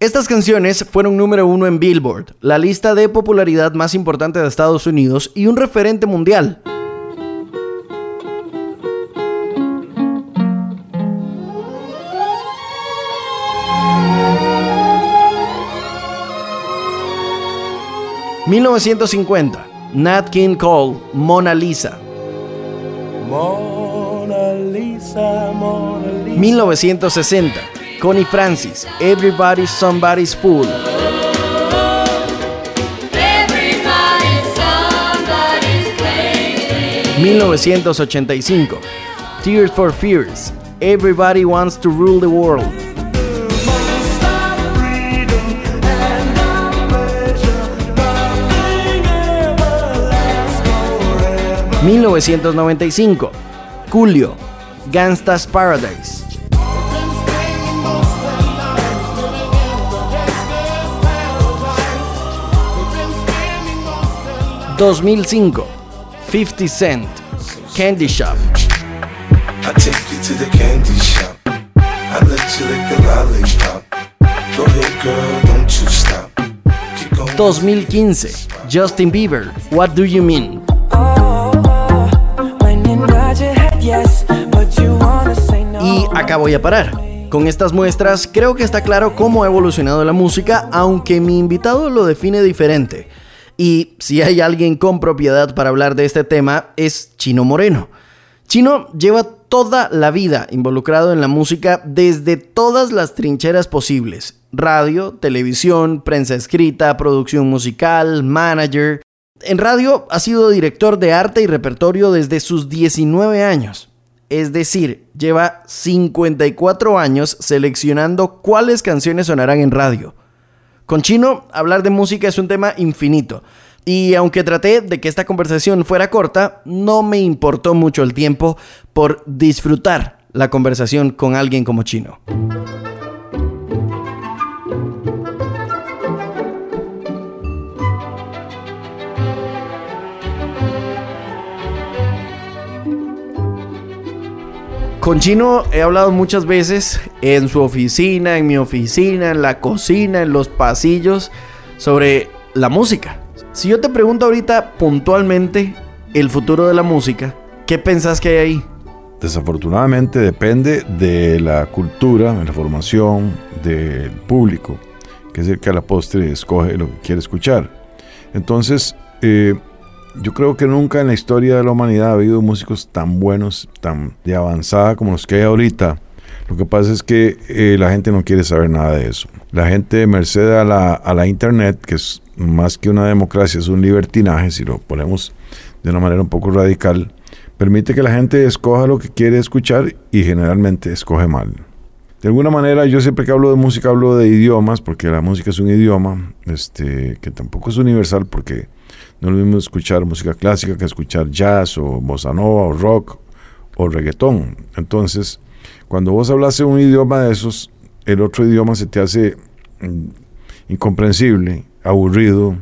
Estas canciones fueron número uno en Billboard, la lista de popularidad más importante de Estados Unidos y un referente mundial. ...1950... Nat King Cole, Mona Lisa. Mona Lisa, Mona Lisa. 1960... Connie Francis, Everybody's Somebody's Fool. 1985, Tears for Fears, Everybody Wants to Rule the World. ...1995... Julio... Gangsta's Paradise... 2005 50 Cent Candy Shop. 2015 Justin Bieber What Do You Mean Y acá voy a parar. Con estas muestras creo que está claro cómo ha evolucionado la música, aunque mi invitado lo define diferente. Y si hay alguien con propiedad para hablar de este tema, es Chino Moreno. Chino lleva toda la vida involucrado en la música desde todas las trincheras posibles. Radio, televisión, prensa escrita, producción musical, manager. En radio ha sido director de arte y repertorio desde sus 19 años. Es decir, lleva 54 años seleccionando cuáles canciones sonarán en radio. Con Chino, hablar de música es un tema infinito. Y aunque traté de que esta conversación fuera corta, no me importó mucho el tiempo por disfrutar la conversación con alguien como Chino. Con Chino he hablado muchas veces en su oficina, en mi oficina, en la cocina, en los pasillos, sobre la música. Si yo te pregunto ahorita puntualmente el futuro de la música, ¿qué pensás que hay ahí? Desafortunadamente depende de la cultura, de la formación del público, que es el que a la postre escoge lo que quiere escuchar. Entonces, eh, yo creo que nunca en la historia de la humanidad ha habido músicos tan buenos, tan de avanzada como los que hay ahorita. Lo que pasa es que eh, la gente no quiere saber nada de eso. La gente, merced a la, a la Internet, que es más que una democracia, es un libertinaje, si lo ponemos de una manera un poco radical, permite que la gente escoja lo que quiere escuchar y generalmente escoge mal. De alguna manera, yo siempre que hablo de música hablo de idiomas, porque la música es un idioma este, que tampoco es universal, porque no es lo mismo escuchar música clásica que escuchar jazz o bossa nova o rock o reggaetón. Entonces, cuando vos hablas un idioma de esos, el otro idioma se te hace mm, incomprensible, aburrido,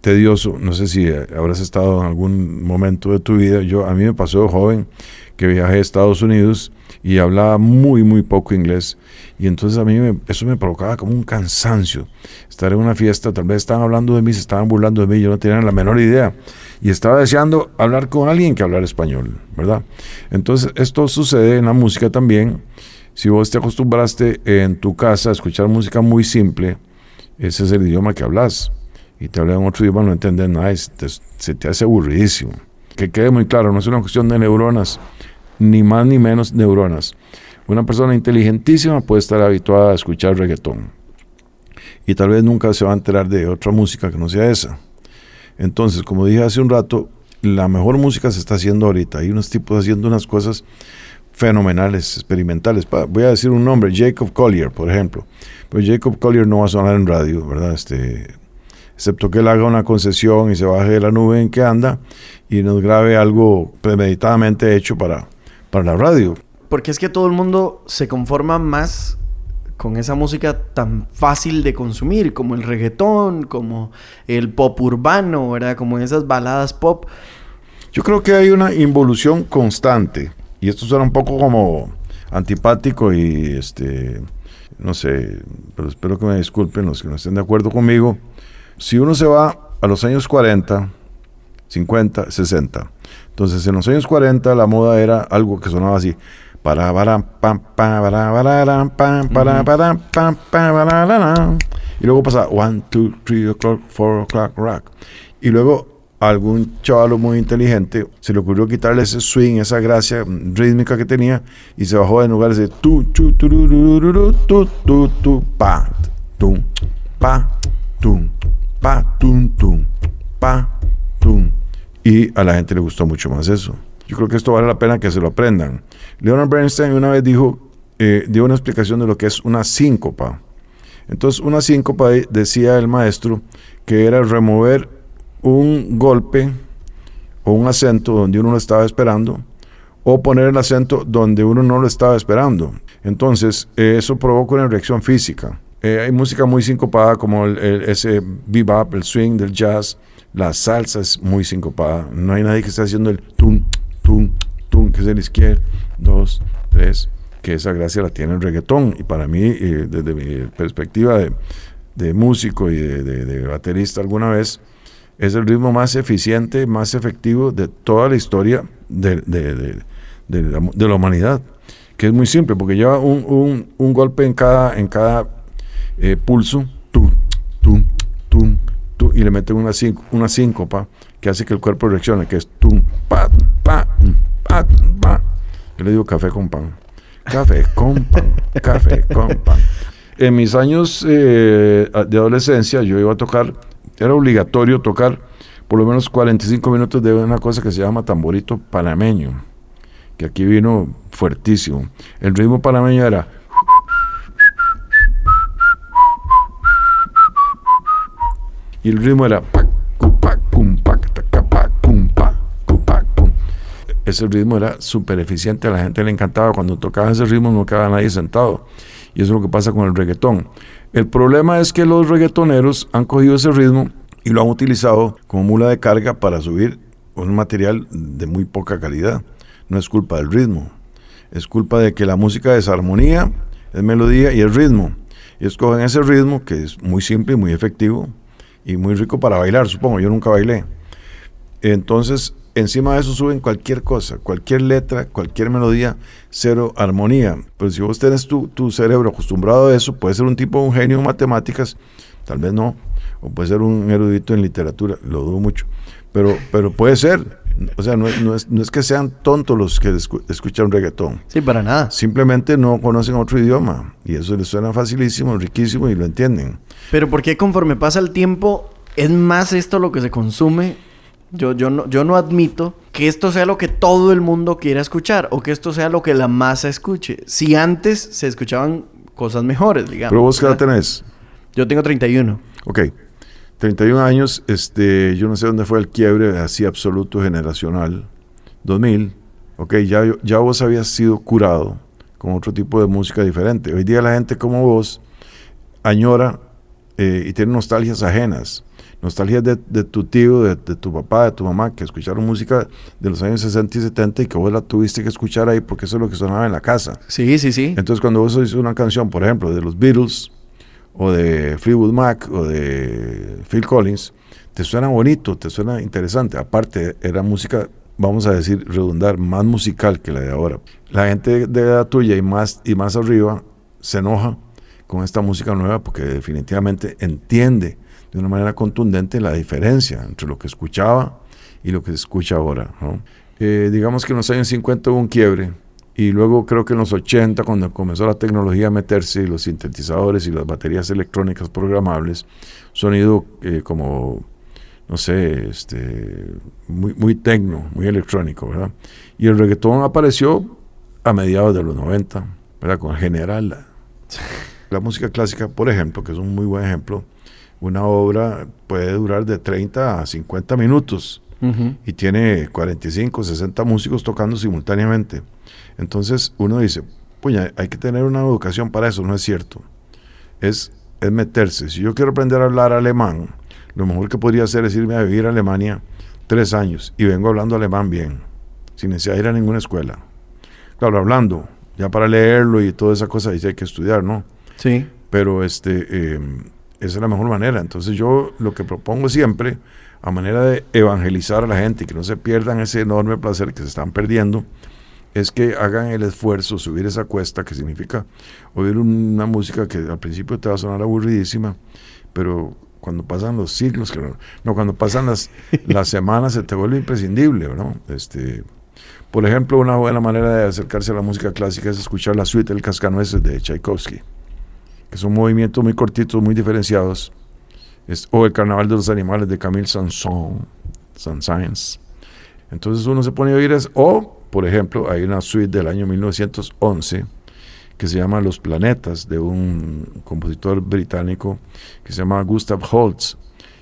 tedioso. No sé si habrás estado en algún momento de tu vida. Yo a mí me pasó joven que viajé a Estados Unidos y hablaba muy muy poco inglés. Y entonces a mí eso me provocaba como un cansancio. Estar en una fiesta tal vez estaban hablando de mí se estaban burlando de mí yo no tenía la menor idea. Y estaba deseando hablar con alguien que hablara español verdad entonces esto sucede en la música también. Si vos te acostumbraste en tu casa a escuchar música muy simple ese es el idioma que hablas y te hablan otro idioma no entiendes nada se te hace aburridísimo que quede muy claro no es una cuestión de neuronas ni más ni menos neuronas. Una persona inteligentísima puede estar habituada a escuchar reggaetón y tal vez nunca se va a enterar de otra música que no sea esa. Entonces, como dije hace un rato, la mejor música se está haciendo ahorita. Hay unos tipos haciendo unas cosas fenomenales, experimentales. Voy a decir un nombre, Jacob Collier, por ejemplo. Pero Jacob Collier no va a sonar en radio, ¿verdad? Este, excepto que él haga una concesión y se baje de la nube en que anda y nos grabe algo premeditadamente hecho para, para la radio. Porque es que todo el mundo se conforma más con esa música tan fácil de consumir, como el reggaetón, como el pop urbano, ¿verdad? Como esas baladas pop. Yo creo que hay una involución constante, y esto suena un poco como antipático y este no sé, pero espero que me disculpen los que no estén de acuerdo conmigo. Si uno se va a los años 40, 50, 60, entonces en los años 40 la moda era algo que sonaba así. Para, pam, pam, y luego pasa 1, 2, 3 o'clock, 4 o'clock, rock. Y luego algún chaval muy inteligente se le ocurrió quitarle ese swing, esa gracia rítmica que tenía y se bajó en lugar de tu, tu, tu, tu, tu, tu, tu, pa, tum, pa, tum, pa, tum, tum, pa, tum. Y a la gente le gustó mucho más eso. Yo creo que esto vale la pena que se lo aprendan. Leonard Bernstein una vez dijo, eh, dio una explicación de lo que es una síncopa. Entonces, una síncopa, decía el maestro, que era remover un golpe o un acento donde uno lo estaba esperando o poner el acento donde uno no lo estaba esperando. Entonces, eso provoca una reacción física. Eh, hay música muy sincopada como el, ese bebop, el swing del jazz. La salsa es muy sincopada. No hay nadie que esté haciendo el tum, tum, tum, que es el izquierdo, dos, tres, que esa gracia la tiene el reggaetón. Y para mí, eh, desde mi perspectiva de, músico y de baterista alguna vez, es el ritmo más eficiente, más efectivo de toda la historia de, la, humanidad, que es muy simple, porque lleva un, golpe en cada, en cada eh, pulso, tu, tu, tu, tu, y le mete una, una síncopa que hace que el cuerpo reaccione, que es tum, pa, pa, pa, pa. Yo le digo café con pan. Café con pan, café con pan. En mis años eh, de adolescencia yo iba a tocar era obligatorio tocar por lo menos 45 minutos de una cosa que se llama tamborito panameño, que aquí vino fuertísimo. El ritmo panameño era... Y el ritmo era... Ese ritmo era súper eficiente, a la gente le encantaba. Cuando tocaba ese ritmo no quedaba nadie sentado. Y eso es lo que pasa con el reggaetón. El problema es que los reggaetoneros han cogido ese ritmo y lo han utilizado como mula de carga para subir un material de muy poca calidad. No es culpa del ritmo, es culpa de que la música es armonía, es melodía y es ritmo. Y escogen ese ritmo que es muy simple y muy efectivo y muy rico para bailar, supongo. Yo nunca bailé. Entonces Encima de eso suben cualquier cosa, cualquier letra, cualquier melodía, cero armonía. Pero si vos tenés tu, tu cerebro acostumbrado a eso, puede ser un tipo, un genio en matemáticas, tal vez no, o puede ser un erudito en literatura, lo dudo mucho, pero, pero puede ser. O sea, no, no, es, no es que sean tontos los que escuchan reggaetón. Sí, para nada. Simplemente no conocen otro idioma y eso les suena facilísimo, riquísimo y lo entienden. Pero ¿por qué conforme pasa el tiempo es más esto lo que se consume yo, yo, no, yo no admito que esto sea lo que todo el mundo quiera escuchar o que esto sea lo que la masa escuche. Si antes se escuchaban cosas mejores, digamos. ¿Pero vos qué edad tenés? Yo tengo 31. Ok. 31 años, este, yo no sé dónde fue el quiebre así absoluto generacional. 2000. Ok, ya, ya vos habías sido curado con otro tipo de música diferente. Hoy día la gente como vos añora eh, y tiene nostalgias ajenas nostalgia de, tu tío, de, tu papá, de tu mamá, que escucharon música de los años 60 y 70 y que vos la tuviste que escuchar ahí porque eso es lo que sonaba en la casa. Sí, sí, sí. Entonces cuando vos oís una canción, por ejemplo, de los Beatles o de Fleetwood Mac o de Phil Collins, te suena bonito, te suena interesante. Aparte, era música, vamos a decir, redundar, más musical que la de ahora. La gente de edad tuya y más, y más arriba se enoja con esta música nueva porque definitivamente entiende de una manera contundente la diferencia entre lo que escuchaba y lo que se escucha ahora. Eh, digamos que en los años 50 hubo un quiebre y luego creo que en los 80 cuando comenzó la tecnología a meterse y los sintetizadores y las baterías electrónicas programables, sonido eh, como, no sé, este, muy, muy tecno, muy electrónico, ¿verdad? Y el reggaetón apareció a mediados de los 90, ¿verdad? Con general. La, la música clásica, por ejemplo, que es un muy buen ejemplo, una obra puede durar de 30 a 50 minutos y tiene 45, 60 músicos tocando simultáneamente. Entonces uno dice, pues hay que tener una educación para eso, no es cierto. Es, es meterse. Si yo quiero aprender a hablar alemán, lo mejor que podría hacer es irme a vivir a Alemania tres años y vengo hablando alemán bien, sin necesidad de ir a ninguna escuela. Claro, hablando, ya para leerlo y toda esa cosa dice hay que estudiar, ¿no? Sí. Pero este, eh, esa es la mejor manera. Entonces yo lo que propongo siempre, a manera de evangelizar a la gente y que no se pierdan ese enorme placer que se están perdiendo, es que hagan el esfuerzo, subir esa cuesta, que significa oír una música que al principio te va a sonar aburridísima, pero cuando pasan los siglos, que no, cuando pasan las, las semanas se te vuelve imprescindible, ¿no? Este, por ejemplo, una buena manera de acercarse a la música clásica es escuchar la suite del Cascanueces de Tchaikovsky, que son movimientos muy cortitos, muy diferenciados, es, o el Carnaval de los Animales de Camille Saint-Saëns. Saint Entonces uno se pone a oír eso, o por ejemplo, hay una suite del año 1911 que se llama Los Planetas, de un compositor británico que se llama Gustav Holst.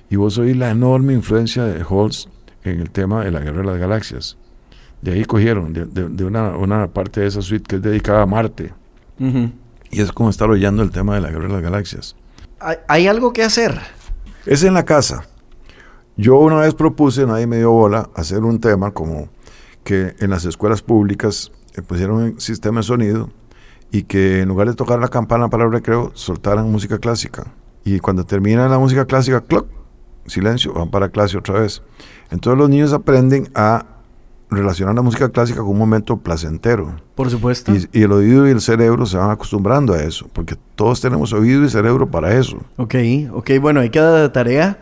Y vos oís la enorme influencia de Holst en el tema de la Guerra de las Galaxias. De ahí cogieron, de, una, parte de esa suite que es dedicada a Marte. Y es como estar oyendo el tema de la Guerra de las Galaxias. ¿Hay, ¿Hay algo que hacer? Es en la casa. Yo una vez propuse, nadie me dio bola, hacer un tema como que en las escuelas públicas eh, pusieron un sistema de sonido y que en lugar de tocar la campana para el recreo, soltaran música clásica. Y cuando termina la música clásica, ¡cloc! silencio, van para clase otra vez. Entonces los niños aprenden a relacionar la música clásica con un momento placentero. Por supuesto. Y, y, el oído y el cerebro se van acostumbrando a eso, porque todos tenemos oído y cerebro para eso. Ok, ok, bueno, hay cada tarea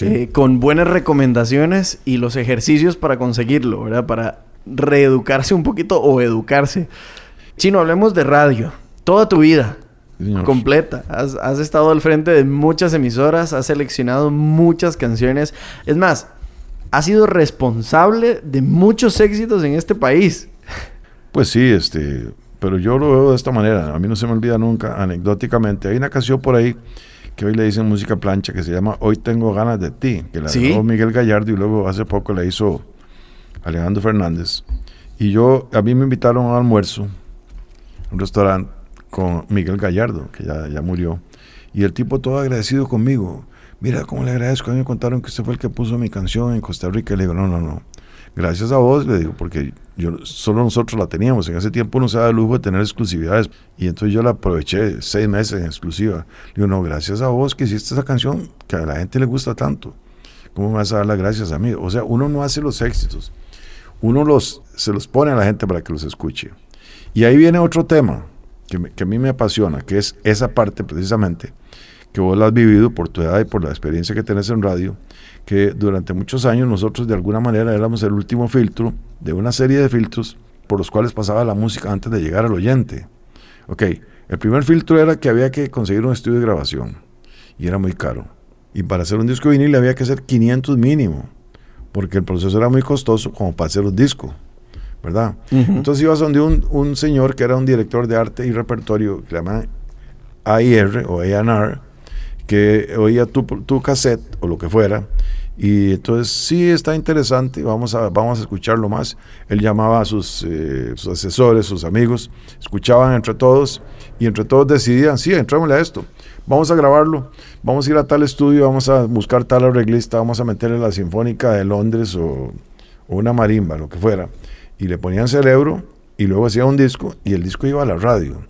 eh, con buenas recomendaciones y los ejercicios para conseguirlo, ¿verdad? Para reeducarse un poquito o educarse. Chino, hablemos de radio. Toda tu vida. Completa. Has, has, estado al frente de muchas emisoras, has seleccionado muchas canciones. Es más, has sido responsable de muchos éxitos en este país. Pues sí, este, pero yo lo veo de esta manera. A mí no se me olvida nunca, anecdóticamente. Hay una canción por ahí que hoy le dicen música plancha, que se llama Hoy tengo ganas de ti, que la ¿Sí? Miguel Gallardo y luego hace poco la hizo Alejandro Fernández. Y yo, a mí me invitaron a un almuerzo, un restaurante con Miguel Gallardo, que ya, ya murió. Y el tipo todo agradecido conmigo. Mira cómo le agradezco. A mí me contaron que usted fue el que puso mi canción en Costa Rica. Le digo, no, no, no. Gracias a vos, le digo, porque yo, solo nosotros la teníamos. En ese tiempo no se da el lujo de tener exclusividades. Y entonces yo la aproveché seis meses en exclusiva. Digo, no, gracias a vos que hiciste esa canción que a la gente le gusta tanto. ¿Cómo me vas a dar las gracias a mí? O sea, uno no hace los éxitos. Uno los, se los pone a la gente para que los escuche. Y ahí viene otro tema que, que a mí me apasiona, que es esa parte precisamente, que vos la has vivido por tu edad y por la experiencia que tenés en radio, que durante muchos años nosotros de alguna manera éramos el último filtro de una serie de filtros por los cuales pasaba la música antes de llegar al oyente. Ok, el primer filtro era que había que conseguir un estudio de grabación y era muy caro. Y para hacer un disco vinil había que hacer 500 mínimo, porque el proceso era muy costoso como para hacer un disco, ¿verdad? Entonces ibas donde un, un señor que era un director de arte y repertorio, que se llama AIR o A&R, que oía tu, tu cassette o lo que fuera, y entonces sí está interesante, vamos a, vamos a escucharlo más. Él llamaba a sus, eh, sus, asesores, sus amigos, escuchaban entre todos y entre todos decidían, sí, entrémosle a esto, vamos a grabarlo, vamos a ir a tal estudio, vamos a buscar tal arreglista, vamos a meterle la Sinfónica de Londres o, o una marimba, lo que fuera. Y le ponían cerebro y luego hacía un disco y el disco iba a la radio.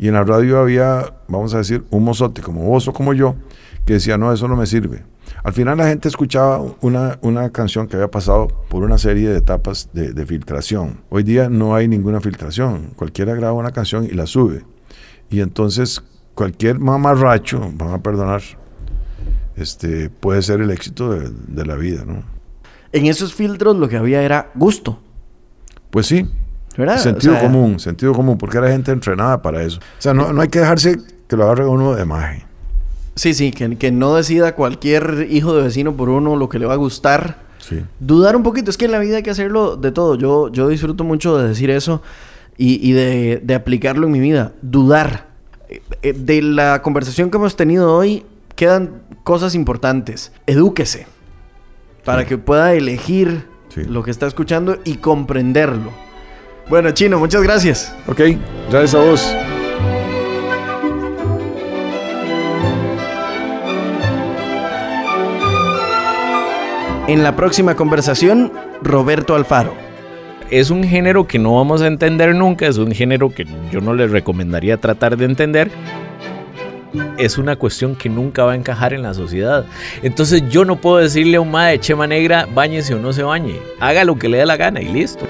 Y en la radio había, vamos a decir, un mozote como vos o como yo, que decía, no, eso no me sirve. Al final la gente escuchaba una, una canción que había pasado por una serie de etapas de, filtración. Hoy día no hay ninguna filtración. Cualquiera graba una canción y la sube. Y entonces cualquier mamarracho, van a perdonar, este, puede ser el éxito de, de la vida, ¿no? En esos filtros lo que había era gusto. Pues sí, Sentido común, sentido común, porque era gente entrenada para eso. O sea, no, no hay que dejarse que lo agarre uno de magia. Sí, sí, que, que, no decida cualquier hijo de vecino por uno lo que le va a gustar. Sí. Dudar un poquito, es que en la vida hay que hacerlo de todo. Yo, yo disfruto mucho de decir eso y, y de, de, aplicarlo en mi vida. Dudar. Eh, eh, de la conversación que hemos tenido hoy quedan cosas importantes. Edúquese para que pueda elegir sí. lo que está escuchando y comprenderlo. Bueno, Chino, muchas gracias. Ok, gracias a vos. En la próxima conversación, Roberto Alfaro. Es un género que no vamos a entender nunca, es un género que yo no les recomendaría tratar de entender, es una cuestión que nunca va a encajar en la sociedad. Entonces yo no puedo decirle a un mae de chema negra, bañese o no se bañe. Haga lo que le dé la gana y listo.